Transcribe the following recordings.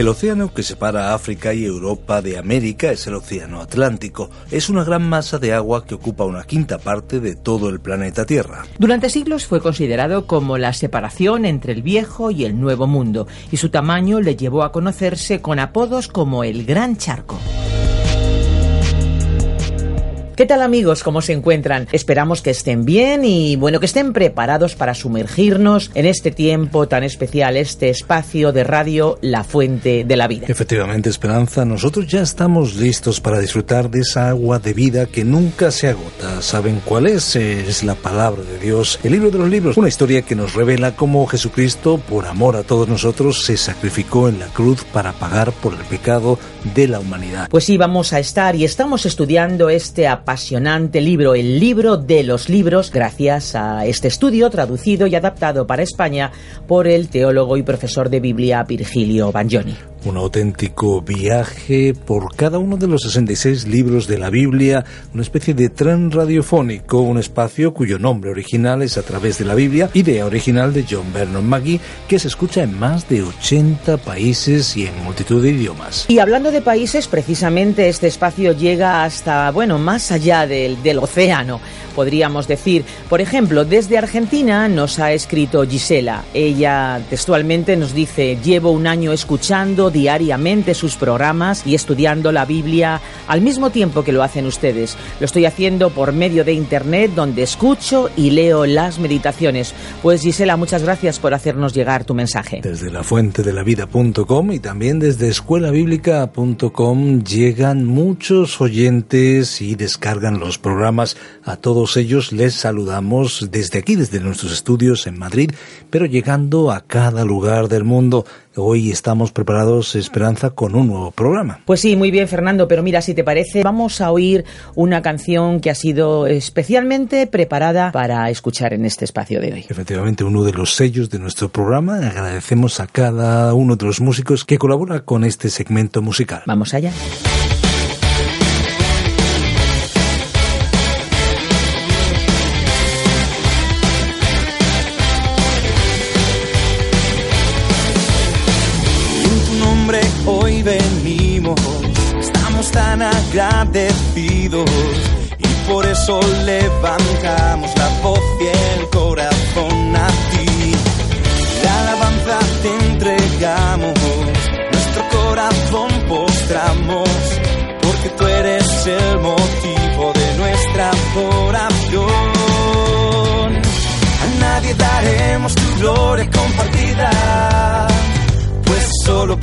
El océano que separa África y Europa de América es el Océano Atlántico. Es una gran masa de agua que ocupa una quinta parte de todo el planeta Tierra. Durante siglos fue considerado como la separación entre el viejo y el nuevo mundo, y su tamaño le llevó a conocerse con apodos como el Gran Charco. ¿Qué tal amigos? ¿Cómo se encuentran? Esperamos que estén bien y bueno, que estén preparados para sumergirnos en este tiempo tan especial, este espacio de radio La Fuente de la Vida. Efectivamente, Esperanza, nosotros ya estamos listos para disfrutar de esa agua de vida que nunca se agota. ¿Saben cuál es? Es la palabra de Dios, el libro de los libros, una historia que nos revela cómo Jesucristo, por amor a todos nosotros, se sacrificó en la cruz para pagar por el pecado de la humanidad. Pues sí, vamos a estar y estamos estudiando este apasionante libro, el libro de los libros, gracias a este estudio traducido y adaptado para España por el teólogo y profesor de Biblia Virgilio Bagnoni un auténtico viaje por cada uno de los 66 libros de la Biblia, una especie de tren radiofónico, un espacio cuyo nombre original es a través de la Biblia, idea original de John Vernon Maggie, que se escucha en más de 80 países y en multitud de idiomas. Y hablando de países, precisamente este espacio llega hasta, bueno, más allá del, del océano podríamos decir. Por ejemplo, desde Argentina nos ha escrito Gisela. Ella textualmente nos dice, llevo un año escuchando diariamente sus programas y estudiando la Biblia al mismo tiempo que lo hacen ustedes. Lo estoy haciendo por medio de Internet donde escucho y leo las meditaciones. Pues Gisela, muchas gracias por hacernos llegar tu mensaje. Desde la fuente de la vida.com y también desde escuelabiblica.com llegan muchos oyentes y descargan los programas a todos ellos les saludamos desde aquí, desde nuestros estudios en Madrid, pero llegando a cada lugar del mundo. Hoy estamos preparados, Esperanza, con un nuevo programa. Pues sí, muy bien, Fernando, pero mira, si te parece, vamos a oír una canción que ha sido especialmente preparada para escuchar en este espacio de hoy. Efectivamente, uno de los sellos de nuestro programa. Agradecemos a cada uno de los músicos que colabora con este segmento musical. Vamos allá.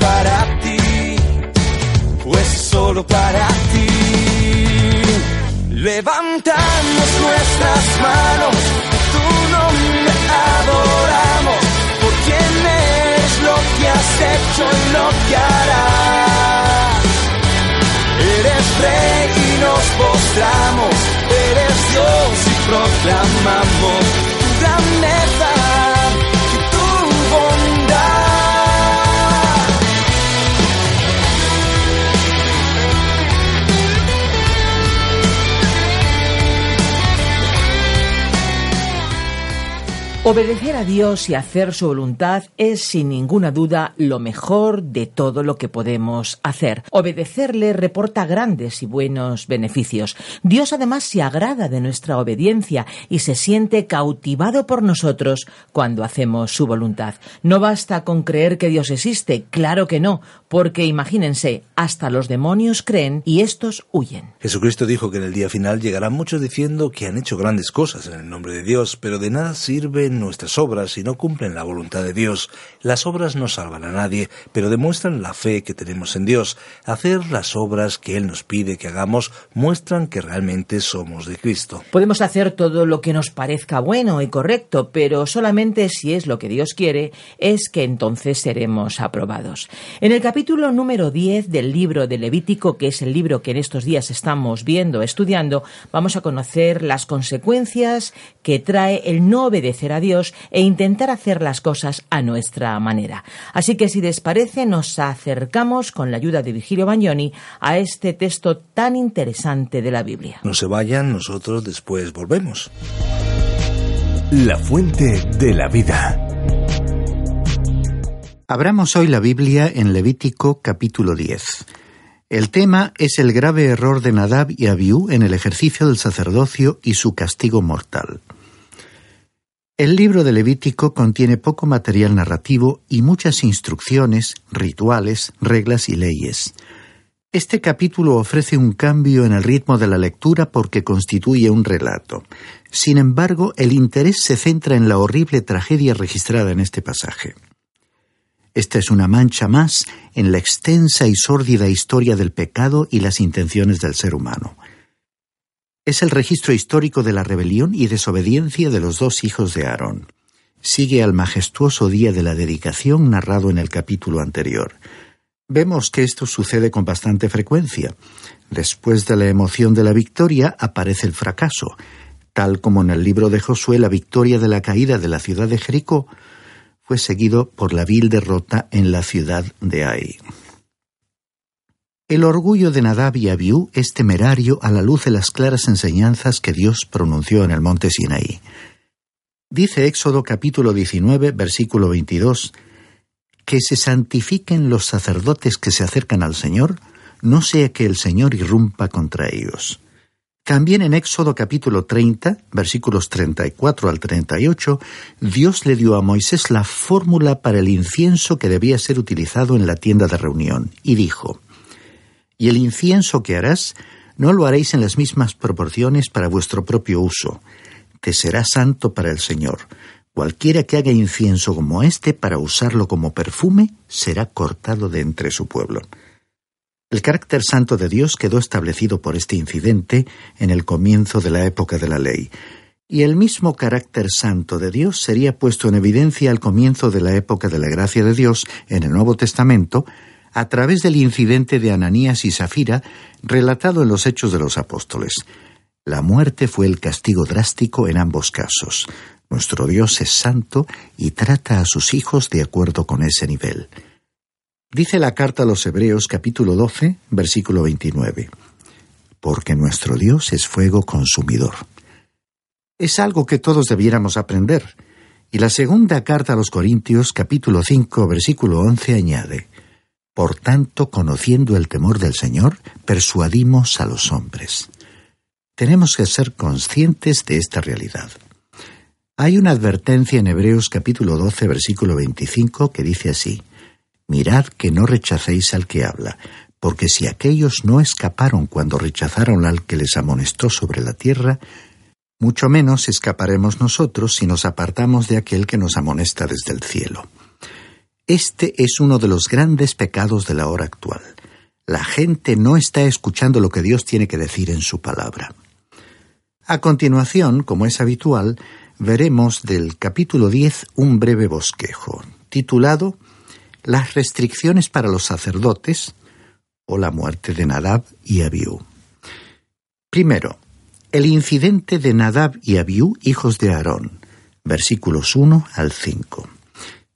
Para ti pues solo para ti. Levantamos nuestras manos, tu nombre adoramos, por quién eres lo que has hecho y lo que harás. Eres rey y nos postramos, eres Dios y proclamamos Obedecer a Dios y hacer su voluntad es sin ninguna duda lo mejor de todo lo que podemos hacer. Obedecerle reporta grandes y buenos beneficios. Dios además se agrada de nuestra obediencia y se siente cautivado por nosotros cuando hacemos su voluntad. No basta con creer que Dios existe, claro que no, porque imagínense, hasta los demonios creen y estos huyen. Jesucristo dijo que en el día final llegarán muchos diciendo que han hecho grandes cosas en el nombre de Dios, pero de nada sirven nuestras obras y no cumplen la voluntad de Dios. Las obras no salvan a nadie, pero demuestran la fe que tenemos en Dios. Hacer las obras que Él nos pide que hagamos muestran que realmente somos de Cristo. Podemos hacer todo lo que nos parezca bueno y correcto, pero solamente si es lo que Dios quiere, es que entonces seremos aprobados. En el capítulo número 10 del libro de Levítico, que es el libro que en estos días estamos viendo, estudiando, vamos a conocer las consecuencias que trae el no obedecer a Dios e intentar hacer las cosas a nuestra manera. Así que si les parece, nos acercamos con la ayuda de Virgilio Bagnoni a este texto tan interesante de la Biblia. No se vayan, nosotros después volvemos. La fuente de la vida. Abramos hoy la Biblia en Levítico capítulo 10. El tema es el grave error de Nadab y Abiú en el ejercicio del sacerdocio y su castigo mortal. El libro de Levítico contiene poco material narrativo y muchas instrucciones, rituales, reglas y leyes. Este capítulo ofrece un cambio en el ritmo de la lectura porque constituye un relato. Sin embargo, el interés se centra en la horrible tragedia registrada en este pasaje. Esta es una mancha más en la extensa y sórdida historia del pecado y las intenciones del ser humano es el registro histórico de la rebelión y desobediencia de los dos hijos de Aarón. Sigue al majestuoso día de la dedicación narrado en el capítulo anterior. Vemos que esto sucede con bastante frecuencia. Después de la emoción de la victoria aparece el fracaso, tal como en el libro de Josué la victoria de la caída de la ciudad de Jericó fue seguido por la vil derrota en la ciudad de Ai. El orgullo de Nadab y Abiú es temerario a la luz de las claras enseñanzas que Dios pronunció en el monte Sinaí. Dice Éxodo capítulo 19, versículo 22, que se santifiquen los sacerdotes que se acercan al Señor, no sea que el Señor irrumpa contra ellos. También en Éxodo capítulo 30, versículos 34 al 38, Dios le dio a Moisés la fórmula para el incienso que debía ser utilizado en la tienda de reunión, y dijo, y el incienso que harás no lo haréis en las mismas proporciones para vuestro propio uso. Te será santo para el Señor. Cualquiera que haga incienso como este para usarlo como perfume será cortado de entre su pueblo. El carácter santo de Dios quedó establecido por este incidente en el comienzo de la época de la ley, y el mismo carácter santo de Dios sería puesto en evidencia al comienzo de la época de la gracia de Dios en el Nuevo Testamento, a través del incidente de Ananías y Zafira relatado en los Hechos de los Apóstoles. La muerte fue el castigo drástico en ambos casos. Nuestro Dios es santo y trata a sus hijos de acuerdo con ese nivel. Dice la carta a los Hebreos capítulo 12, versículo 29. Porque nuestro Dios es fuego consumidor. Es algo que todos debiéramos aprender. Y la segunda carta a los Corintios capítulo 5, versículo 11 añade. Por tanto, conociendo el temor del Señor, persuadimos a los hombres. Tenemos que ser conscientes de esta realidad. Hay una advertencia en Hebreos capítulo 12, versículo 25, que dice así, Mirad que no rechacéis al que habla, porque si aquellos no escaparon cuando rechazaron al que les amonestó sobre la tierra, mucho menos escaparemos nosotros si nos apartamos de aquel que nos amonesta desde el cielo. Este es uno de los grandes pecados de la hora actual. La gente no está escuchando lo que Dios tiene que decir en su palabra. A continuación, como es habitual, veremos del capítulo 10 un breve bosquejo, titulado Las restricciones para los sacerdotes o la muerte de Nadab y Abiú. Primero, el incidente de Nadab y Abiú, hijos de Aarón, versículos 1 al 5.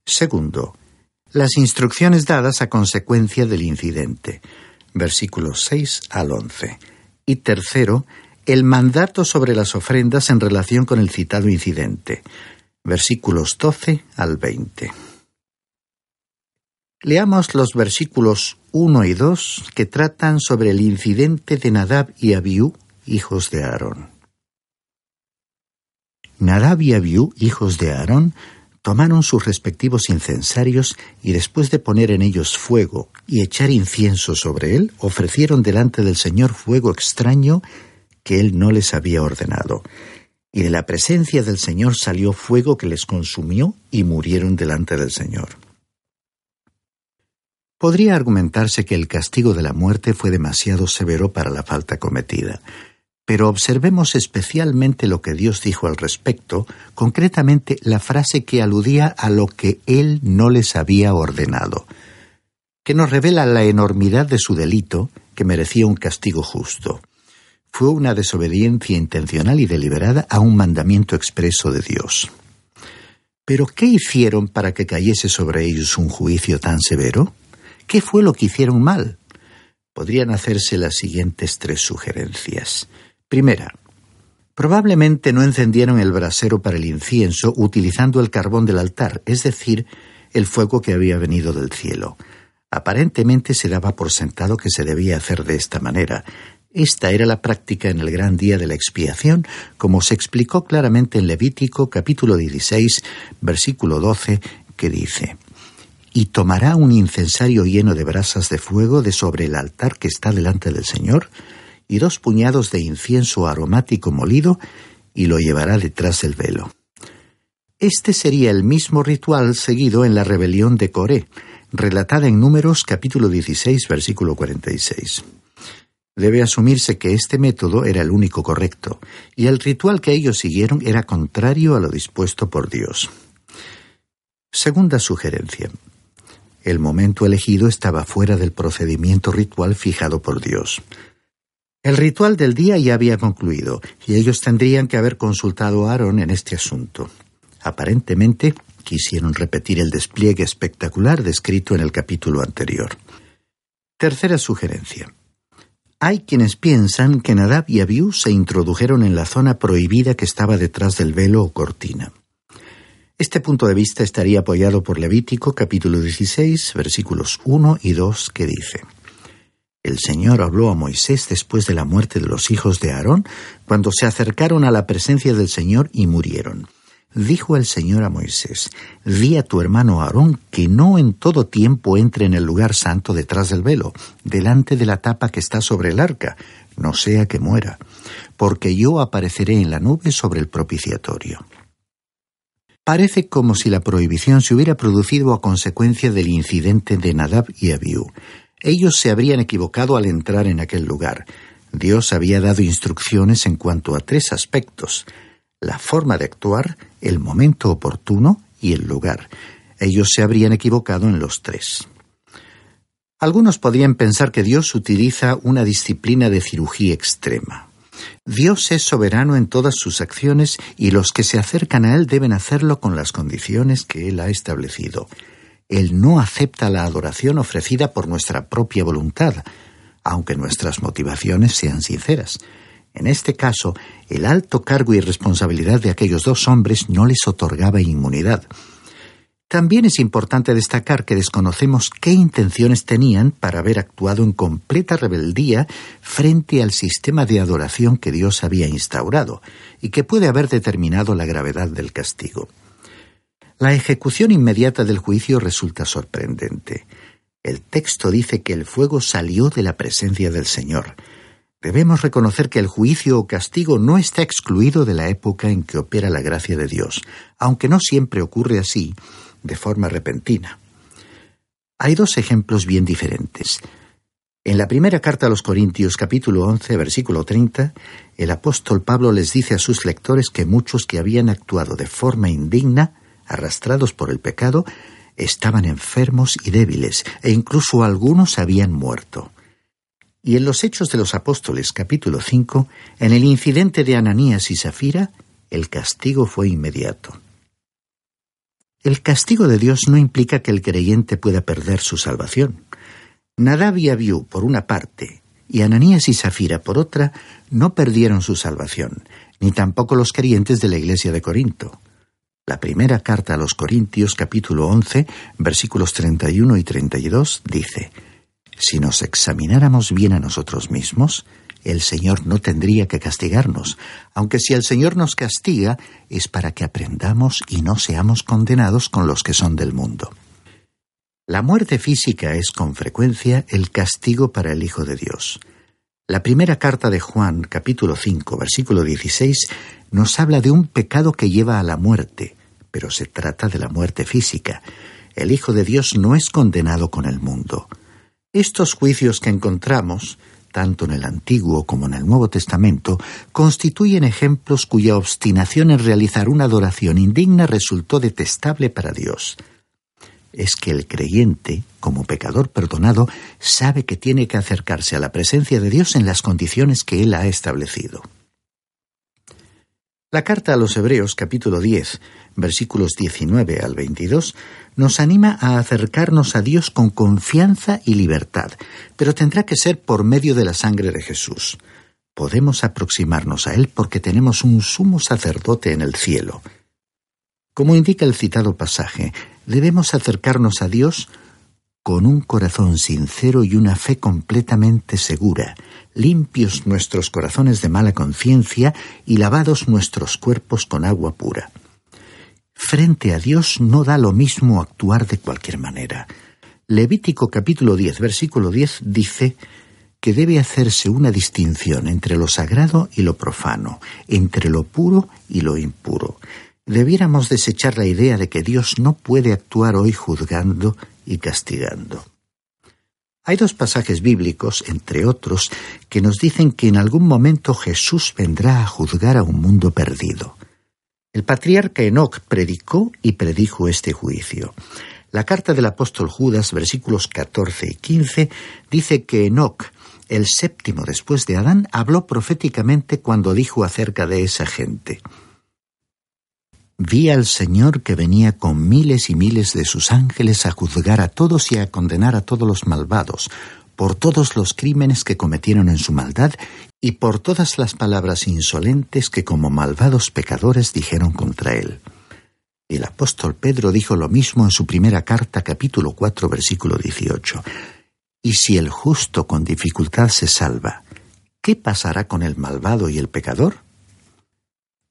Segundo, las instrucciones dadas a consecuencia del incidente, versículos 6 al 11. Y tercero, el mandato sobre las ofrendas en relación con el citado incidente, versículos 12 al 20. Leamos los versículos 1 y 2 que tratan sobre el incidente de Nadab y Abiú, hijos de Aarón. Nadab y Abiú, hijos de Aarón, tomaron sus respectivos incensarios y después de poner en ellos fuego y echar incienso sobre él, ofrecieron delante del Señor fuego extraño que él no les había ordenado. Y de la presencia del Señor salió fuego que les consumió y murieron delante del Señor. Podría argumentarse que el castigo de la muerte fue demasiado severo para la falta cometida, pero observemos especialmente lo que Dios dijo al respecto, concretamente la frase que aludía a lo que Él no les había ordenado, que nos revela la enormidad de su delito, que merecía un castigo justo. Fue una desobediencia intencional y deliberada a un mandamiento expreso de Dios. Pero ¿qué hicieron para que cayese sobre ellos un juicio tan severo? ¿Qué fue lo que hicieron mal? Podrían hacerse las siguientes tres sugerencias. Primera, probablemente no encendieron el brasero para el incienso utilizando el carbón del altar, es decir, el fuego que había venido del cielo. Aparentemente se daba por sentado que se debía hacer de esta manera. Esta era la práctica en el gran día de la expiación, como se explicó claramente en Levítico capítulo 16, versículo 12, que dice, Y tomará un incensario lleno de brasas de fuego de sobre el altar que está delante del Señor, y dos puñados de incienso aromático molido y lo llevará detrás del velo. Este sería el mismo ritual seguido en la rebelión de Coré, relatada en Números capítulo 16 versículo 46. Debe asumirse que este método era el único correcto, y el ritual que ellos siguieron era contrario a lo dispuesto por Dios. Segunda sugerencia. El momento elegido estaba fuera del procedimiento ritual fijado por Dios. El ritual del día ya había concluido, y ellos tendrían que haber consultado a Aarón en este asunto. Aparentemente, quisieron repetir el despliegue espectacular descrito en el capítulo anterior. Tercera sugerencia. Hay quienes piensan que Nadab y Abiú se introdujeron en la zona prohibida que estaba detrás del velo o cortina. Este punto de vista estaría apoyado por Levítico capítulo 16 versículos 1 y 2 que dice el Señor habló a Moisés después de la muerte de los hijos de Aarón, cuando se acercaron a la presencia del Señor y murieron. Dijo el Señor a Moisés, di a tu hermano Aarón que no en todo tiempo entre en el lugar santo detrás del velo, delante de la tapa que está sobre el arca, no sea que muera, porque yo apareceré en la nube sobre el propiciatorio. Parece como si la prohibición se hubiera producido a consecuencia del incidente de Nadab y Abiú. Ellos se habrían equivocado al entrar en aquel lugar. Dios había dado instrucciones en cuanto a tres aspectos la forma de actuar, el momento oportuno y el lugar. Ellos se habrían equivocado en los tres. Algunos podrían pensar que Dios utiliza una disciplina de cirugía extrema. Dios es soberano en todas sus acciones y los que se acercan a Él deben hacerlo con las condiciones que Él ha establecido. Él no acepta la adoración ofrecida por nuestra propia voluntad, aunque nuestras motivaciones sean sinceras. En este caso, el alto cargo y responsabilidad de aquellos dos hombres no les otorgaba inmunidad. También es importante destacar que desconocemos qué intenciones tenían para haber actuado en completa rebeldía frente al sistema de adoración que Dios había instaurado y que puede haber determinado la gravedad del castigo. La ejecución inmediata del juicio resulta sorprendente. El texto dice que el fuego salió de la presencia del Señor. Debemos reconocer que el juicio o castigo no está excluido de la época en que opera la gracia de Dios, aunque no siempre ocurre así, de forma repentina. Hay dos ejemplos bien diferentes. En la primera carta a los Corintios capítulo 11 versículo 30, el apóstol Pablo les dice a sus lectores que muchos que habían actuado de forma indigna arrastrados por el pecado, estaban enfermos y débiles, e incluso algunos habían muerto. Y en los Hechos de los Apóstoles capítulo 5, en el incidente de Ananías y Safira, el castigo fue inmediato. El castigo de Dios no implica que el creyente pueda perder su salvación. Nadab y Abiú, por una parte, y Ananías y Safira, por otra, no perdieron su salvación, ni tampoco los creyentes de la iglesia de Corinto. La primera carta a los Corintios capítulo 11 versículos 31 y 32 dice, Si nos examináramos bien a nosotros mismos, el Señor no tendría que castigarnos, aunque si el Señor nos castiga es para que aprendamos y no seamos condenados con los que son del mundo. La muerte física es con frecuencia el castigo para el Hijo de Dios. La primera carta de Juan, capítulo 5, versículo 16, nos habla de un pecado que lleva a la muerte, pero se trata de la muerte física. El Hijo de Dios no es condenado con el mundo. Estos juicios que encontramos, tanto en el Antiguo como en el Nuevo Testamento, constituyen ejemplos cuya obstinación en realizar una adoración indigna resultó detestable para Dios. Es que el creyente, como pecador perdonado, sabe que tiene que acercarse a la presencia de Dios en las condiciones que Él ha establecido. La carta a los Hebreos capítulo 10, versículos 19 al 22, nos anima a acercarnos a Dios con confianza y libertad, pero tendrá que ser por medio de la sangre de Jesús. Podemos aproximarnos a Él porque tenemos un sumo sacerdote en el cielo. Como indica el citado pasaje, debemos acercarnos a Dios con un corazón sincero y una fe completamente segura, limpios nuestros corazones de mala conciencia y lavados nuestros cuerpos con agua pura. Frente a Dios no da lo mismo actuar de cualquier manera. Levítico capítulo 10, versículo 10 dice que debe hacerse una distinción entre lo sagrado y lo profano, entre lo puro y lo impuro. Debiéramos desechar la idea de que Dios no puede actuar hoy juzgando y castigando. Hay dos pasajes bíblicos, entre otros, que nos dicen que en algún momento Jesús vendrá a juzgar a un mundo perdido. El patriarca Enoch predicó y predijo este juicio. La carta del apóstol Judas, versículos 14 y 15, dice que Enoch, el séptimo después de Adán, habló proféticamente cuando dijo acerca de esa gente. Vi al Señor que venía con miles y miles de sus ángeles a juzgar a todos y a condenar a todos los malvados, por todos los crímenes que cometieron en su maldad y por todas las palabras insolentes que como malvados pecadores dijeron contra él. El apóstol Pedro dijo lo mismo en su primera carta capítulo 4 versículo 18. Y si el justo con dificultad se salva, ¿qué pasará con el malvado y el pecador?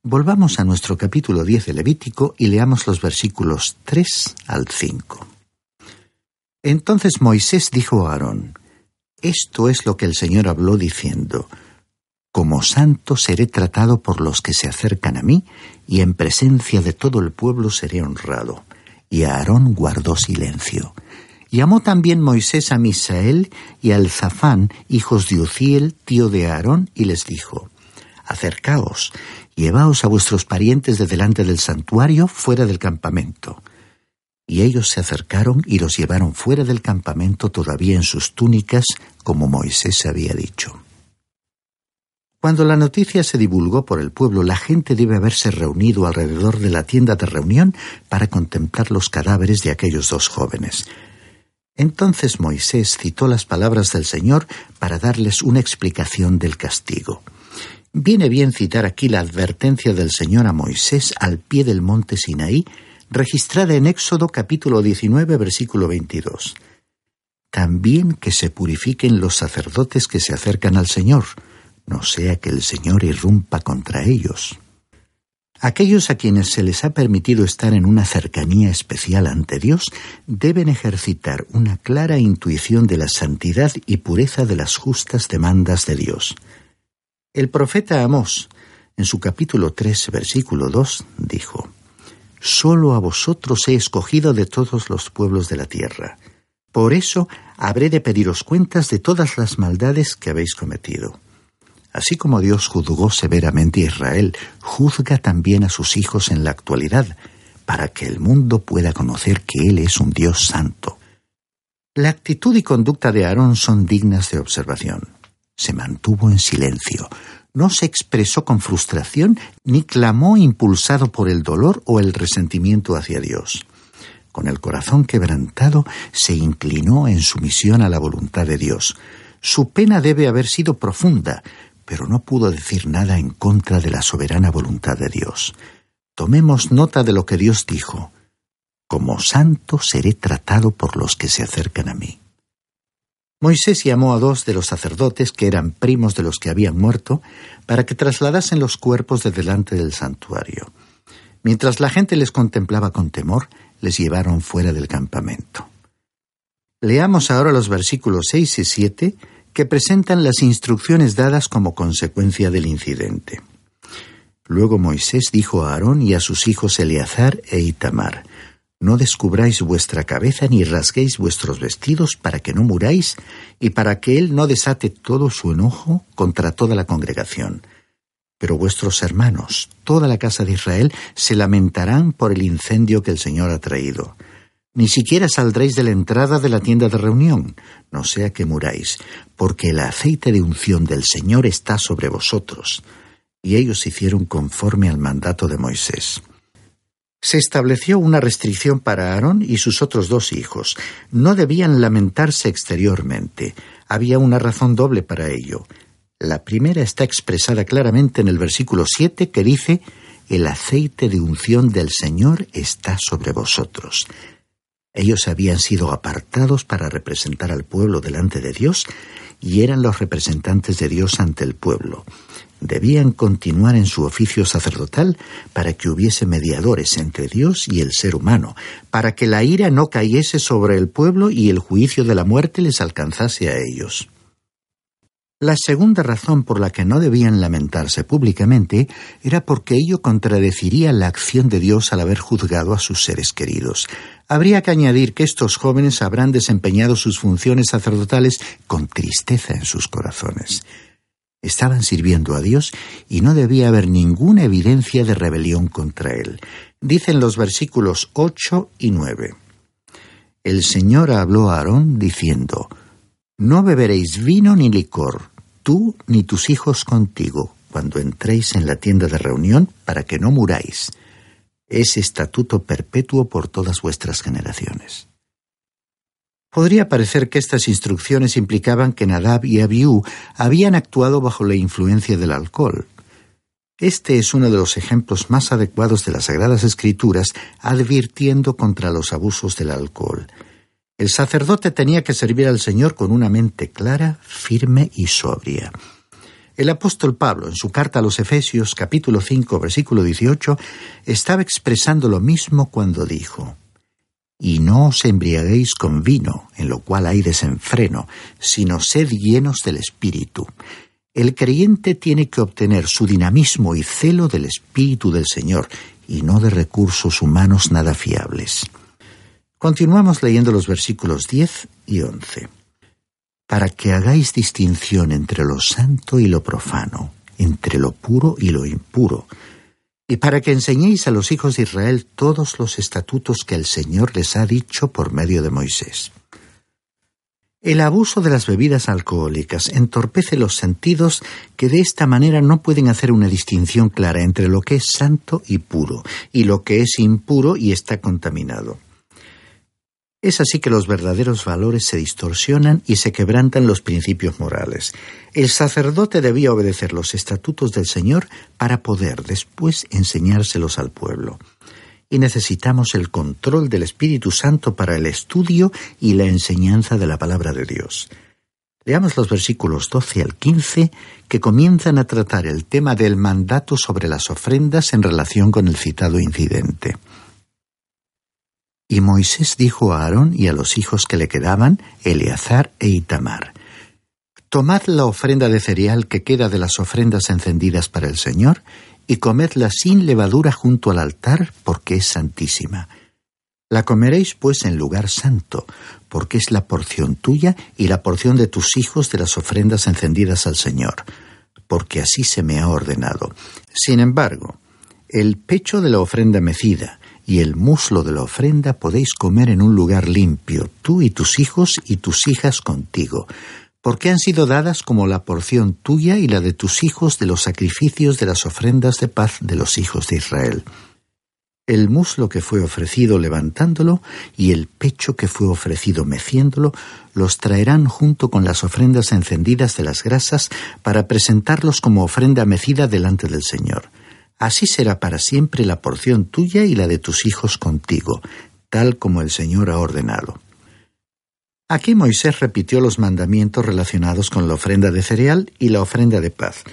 Volvamos a nuestro capítulo 10 de Levítico y leamos los versículos 3 al 5. Entonces Moisés dijo a Aarón, Esto es lo que el Señor habló diciendo, Como santo seré tratado por los que se acercan a mí, y en presencia de todo el pueblo seré honrado. Y Aarón guardó silencio. Llamó también Moisés a Misael y a Zafán, hijos de Uziel, tío de Aarón, y les dijo, Acercaos, Llevaos a vuestros parientes de delante del santuario fuera del campamento. Y ellos se acercaron y los llevaron fuera del campamento todavía en sus túnicas, como Moisés había dicho. Cuando la noticia se divulgó por el pueblo, la gente debe haberse reunido alrededor de la tienda de reunión para contemplar los cadáveres de aquellos dos jóvenes. Entonces Moisés citó las palabras del Señor para darles una explicación del castigo. Viene bien citar aquí la advertencia del Señor a Moisés al pie del monte Sinaí, registrada en Éxodo capítulo 19, versículo 22. También que se purifiquen los sacerdotes que se acercan al Señor, no sea que el Señor irrumpa contra ellos. Aquellos a quienes se les ha permitido estar en una cercanía especial ante Dios deben ejercitar una clara intuición de la santidad y pureza de las justas demandas de Dios. El profeta Amós, en su capítulo 3, versículo 2, dijo, Solo a vosotros he escogido de todos los pueblos de la tierra. Por eso habré de pediros cuentas de todas las maldades que habéis cometido. Así como Dios juzgó severamente a Israel, juzga también a sus hijos en la actualidad, para que el mundo pueda conocer que Él es un Dios santo. La actitud y conducta de Aarón son dignas de observación se mantuvo en silencio. No se expresó con frustración ni clamó impulsado por el dolor o el resentimiento hacia Dios. Con el corazón quebrantado se inclinó en sumisión a la voluntad de Dios. Su pena debe haber sido profunda, pero no pudo decir nada en contra de la soberana voluntad de Dios. Tomemos nota de lo que Dios dijo. Como santo seré tratado por los que se acercan a mí. Moisés llamó a dos de los sacerdotes, que eran primos de los que habían muerto, para que trasladasen los cuerpos de delante del santuario. Mientras la gente les contemplaba con temor, les llevaron fuera del campamento. Leamos ahora los versículos 6 y 7 que presentan las instrucciones dadas como consecuencia del incidente. Luego Moisés dijo a Aarón y a sus hijos Eleazar e Itamar, No descubráis vuestra cabeza ni rasguéis vuestros vestidos para que no muráis y para que él no desate todo su enojo contra toda la congregación. Pero vuestros hermanos, toda la casa de Israel, se lamentarán por el incendio que el Señor ha traído. Ni siquiera saldréis de la entrada de la tienda de reunión, no sea que muráis, porque el aceite de unción del Señor está sobre vosotros y ellos hicieron conforme al mandato de Moisés. Se estableció una restricción para Aarón y sus otros dos hijos. No debían lamentarse exteriormente. Había una razón doble para ello. La primera está expresada claramente en el versículo 7 que dice, El aceite de unción del Señor está sobre vosotros. Ellos habían sido apartados para representar al pueblo delante de Dios y eran los representantes de Dios ante el pueblo debían continuar en su oficio sacerdotal para que hubiese mediadores entre Dios y el ser humano, para que la ira no cayese sobre el pueblo y el juicio de la muerte les alcanzase a ellos. La segunda razón por la que no debían lamentarse públicamente era porque ello contradeciría la acción de Dios al haber juzgado a sus seres queridos. Habría que añadir que estos jóvenes habrán desempeñado sus funciones sacerdotales con tristeza en sus corazones. Estaban sirviendo a Dios y no debía haber ninguna evidencia de rebelión contra Él. Dicen los versículos 8 y 9. El Señor habló a Aarón diciendo, No beberéis vino ni licor, tú ni tus hijos contigo, cuando entréis en la tienda de reunión, para que no muráis. Es estatuto perpetuo por todas vuestras generaciones. Podría parecer que estas instrucciones implicaban que Nadab y Abiú habían actuado bajo la influencia del alcohol. Este es uno de los ejemplos más adecuados de las Sagradas Escrituras advirtiendo contra los abusos del alcohol. El sacerdote tenía que servir al Señor con una mente clara, firme y sobria. El apóstol Pablo, en su carta a los Efesios capítulo 5 versículo 18, estaba expresando lo mismo cuando dijo, y no os embriaguéis con vino, en lo cual hay desenfreno, sino sed llenos del Espíritu. El creyente tiene que obtener su dinamismo y celo del Espíritu del Señor, y no de recursos humanos nada fiables. Continuamos leyendo los versículos 10 y 11. Para que hagáis distinción entre lo santo y lo profano, entre lo puro y lo impuro, y para que enseñéis a los hijos de Israel todos los estatutos que el Señor les ha dicho por medio de Moisés. El abuso de las bebidas alcohólicas entorpece los sentidos que de esta manera no pueden hacer una distinción clara entre lo que es santo y puro, y lo que es impuro y está contaminado. Es así que los verdaderos valores se distorsionan y se quebrantan los principios morales. El sacerdote debía obedecer los estatutos del Señor para poder después enseñárselos al pueblo. Y necesitamos el control del Espíritu Santo para el estudio y la enseñanza de la palabra de Dios. Leamos los versículos 12 al 15 que comienzan a tratar el tema del mandato sobre las ofrendas en relación con el citado incidente. Y Moisés dijo a Aarón y a los hijos que le quedaban, Eleazar e Itamar, Tomad la ofrenda de cereal que queda de las ofrendas encendidas para el Señor, y comedla sin levadura junto al altar, porque es santísima. La comeréis pues en lugar santo, porque es la porción tuya y la porción de tus hijos de las ofrendas encendidas al Señor, porque así se me ha ordenado. Sin embargo, el pecho de la ofrenda mecida, y el muslo de la ofrenda podéis comer en un lugar limpio, tú y tus hijos y tus hijas contigo, porque han sido dadas como la porción tuya y la de tus hijos de los sacrificios de las ofrendas de paz de los hijos de Israel. El muslo que fue ofrecido levantándolo y el pecho que fue ofrecido meciéndolo los traerán junto con las ofrendas encendidas de las grasas para presentarlos como ofrenda mecida delante del Señor. Así será para siempre la porción tuya y la de tus hijos contigo, tal como el Señor ha ordenado. Aquí Moisés repitió los mandamientos relacionados con la ofrenda de cereal y la ofrenda de paz.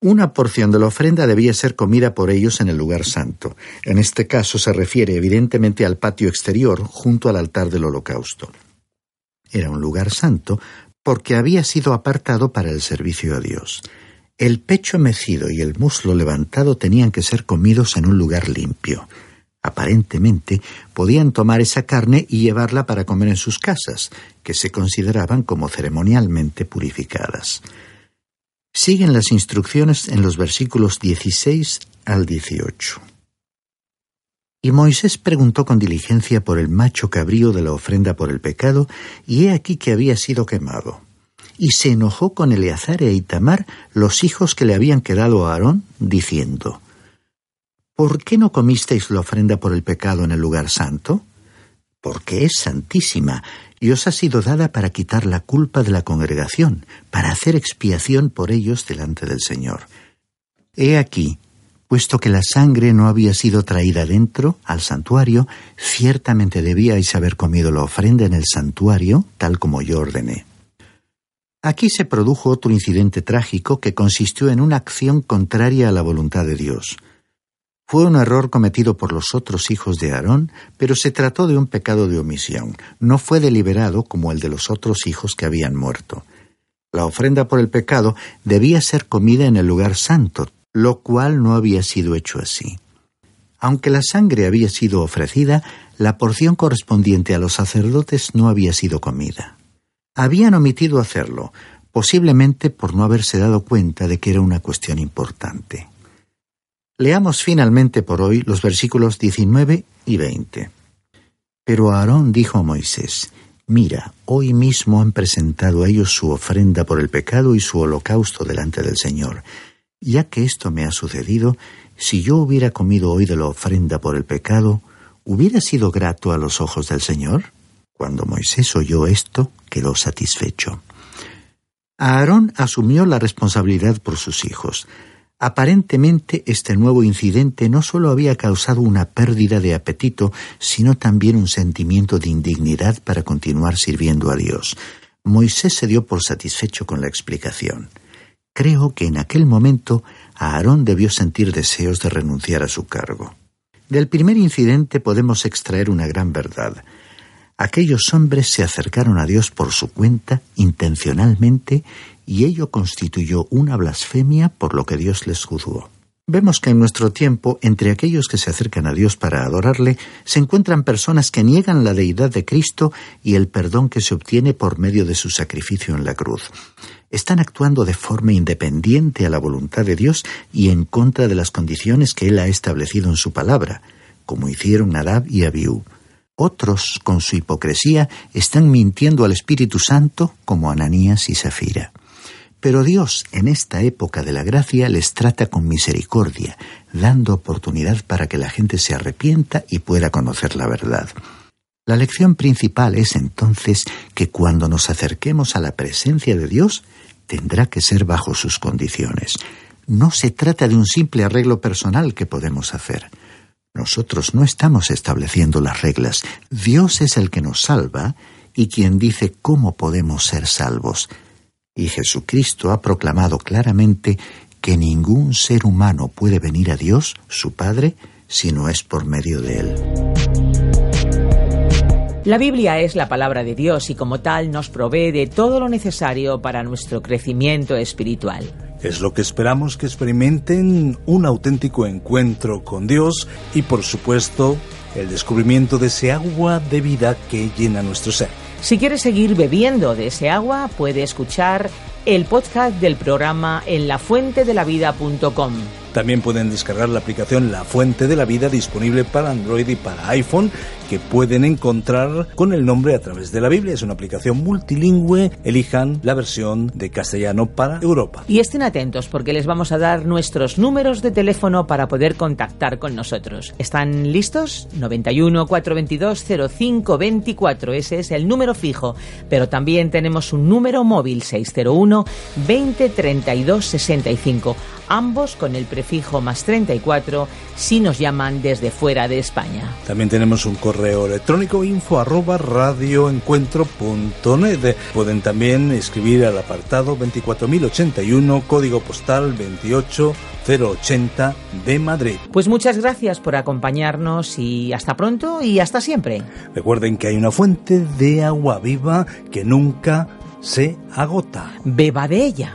Una porción de la ofrenda debía ser comida por ellos en el lugar santo. En este caso se refiere evidentemente al patio exterior junto al altar del holocausto. Era un lugar santo porque había sido apartado para el servicio a Dios. El pecho mecido y el muslo levantado tenían que ser comidos en un lugar limpio. Aparentemente podían tomar esa carne y llevarla para comer en sus casas, que se consideraban como ceremonialmente purificadas. Siguen las instrucciones en los versículos 16 al 18. Y Moisés preguntó con diligencia por el macho cabrío de la ofrenda por el pecado, y he aquí que había sido quemado. Y se enojó con Eleazar e Itamar, los hijos que le habían quedado a Aarón, diciendo, ¿Por qué no comisteis la ofrenda por el pecado en el lugar santo? Porque es santísima y os ha sido dada para quitar la culpa de la congregación, para hacer expiación por ellos delante del Señor. He aquí, puesto que la sangre no había sido traída dentro, al santuario, ciertamente debíais haber comido la ofrenda en el santuario, tal como yo ordené. Aquí se produjo otro incidente trágico que consistió en una acción contraria a la voluntad de Dios. Fue un error cometido por los otros hijos de Aarón, pero se trató de un pecado de omisión. No fue deliberado como el de los otros hijos que habían muerto. La ofrenda por el pecado debía ser comida en el lugar santo, lo cual no había sido hecho así. Aunque la sangre había sido ofrecida, la porción correspondiente a los sacerdotes no había sido comida. Habían omitido hacerlo, posiblemente por no haberse dado cuenta de que era una cuestión importante. Leamos finalmente por hoy los versículos 19 y 20. Pero Aarón dijo a Moisés, Mira, hoy mismo han presentado a ellos su ofrenda por el pecado y su holocausto delante del Señor. Ya que esto me ha sucedido, si yo hubiera comido hoy de la ofrenda por el pecado, ¿hubiera sido grato a los ojos del Señor? Cuando Moisés oyó esto, quedó satisfecho. Aarón asumió la responsabilidad por sus hijos. Aparentemente este nuevo incidente no solo había causado una pérdida de apetito, sino también un sentimiento de indignidad para continuar sirviendo a Dios. Moisés se dio por satisfecho con la explicación. Creo que en aquel momento Aarón debió sentir deseos de renunciar a su cargo. Del primer incidente podemos extraer una gran verdad. Aquellos hombres se acercaron a Dios por su cuenta, intencionalmente, y ello constituyó una blasfemia por lo que Dios les juzgó. Vemos que en nuestro tiempo, entre aquellos que se acercan a Dios para adorarle, se encuentran personas que niegan la deidad de Cristo y el perdón que se obtiene por medio de su sacrificio en la cruz. Están actuando de forma independiente a la voluntad de Dios y en contra de las condiciones que Él ha establecido en su palabra, como hicieron Nadab y Abiú. Otros, con su hipocresía, están mintiendo al Espíritu Santo, como Ananías y Zafira. Pero Dios en esta época de la gracia les trata con misericordia, dando oportunidad para que la gente se arrepienta y pueda conocer la verdad. La lección principal es entonces que cuando nos acerquemos a la presencia de Dios, tendrá que ser bajo sus condiciones. No se trata de un simple arreglo personal que podemos hacer. Nosotros no estamos estableciendo las reglas. Dios es el que nos salva y quien dice cómo podemos ser salvos y Jesucristo ha proclamado claramente que ningún ser humano puede venir a Dios, su Padre, si no es por medio de Él. La Biblia es la palabra de Dios y como tal nos provee de todo lo necesario para nuestro crecimiento espiritual. Es lo que esperamos que experimenten un auténtico encuentro con Dios y por supuesto el descubrimiento de ese agua de vida que llena nuestro ser. Si quieres seguir bebiendo de ese agua, puede escuchar el podcast del programa en lafuentedelavida.com. También pueden descargar la aplicación La Fuente de la Vida disponible para Android y para iPhone que pueden encontrar con el nombre a través de la Biblia. Es una aplicación multilingüe. Elijan la versión de castellano para Europa. Y estén atentos porque les vamos a dar nuestros números de teléfono para poder contactar con nosotros. ¿Están listos? 91 422 0524. Ese es el número fijo. Pero también tenemos un número móvil 601 20 32 65 ambos con el prefijo más 34 si nos llaman desde fuera de España. También tenemos un correo electrónico info arroba radioencuentro.net. Pueden también escribir al apartado 24081, código postal 28080 de Madrid. Pues muchas gracias por acompañarnos y hasta pronto y hasta siempre. Recuerden que hay una fuente de agua viva que nunca se agota. Beba de ella.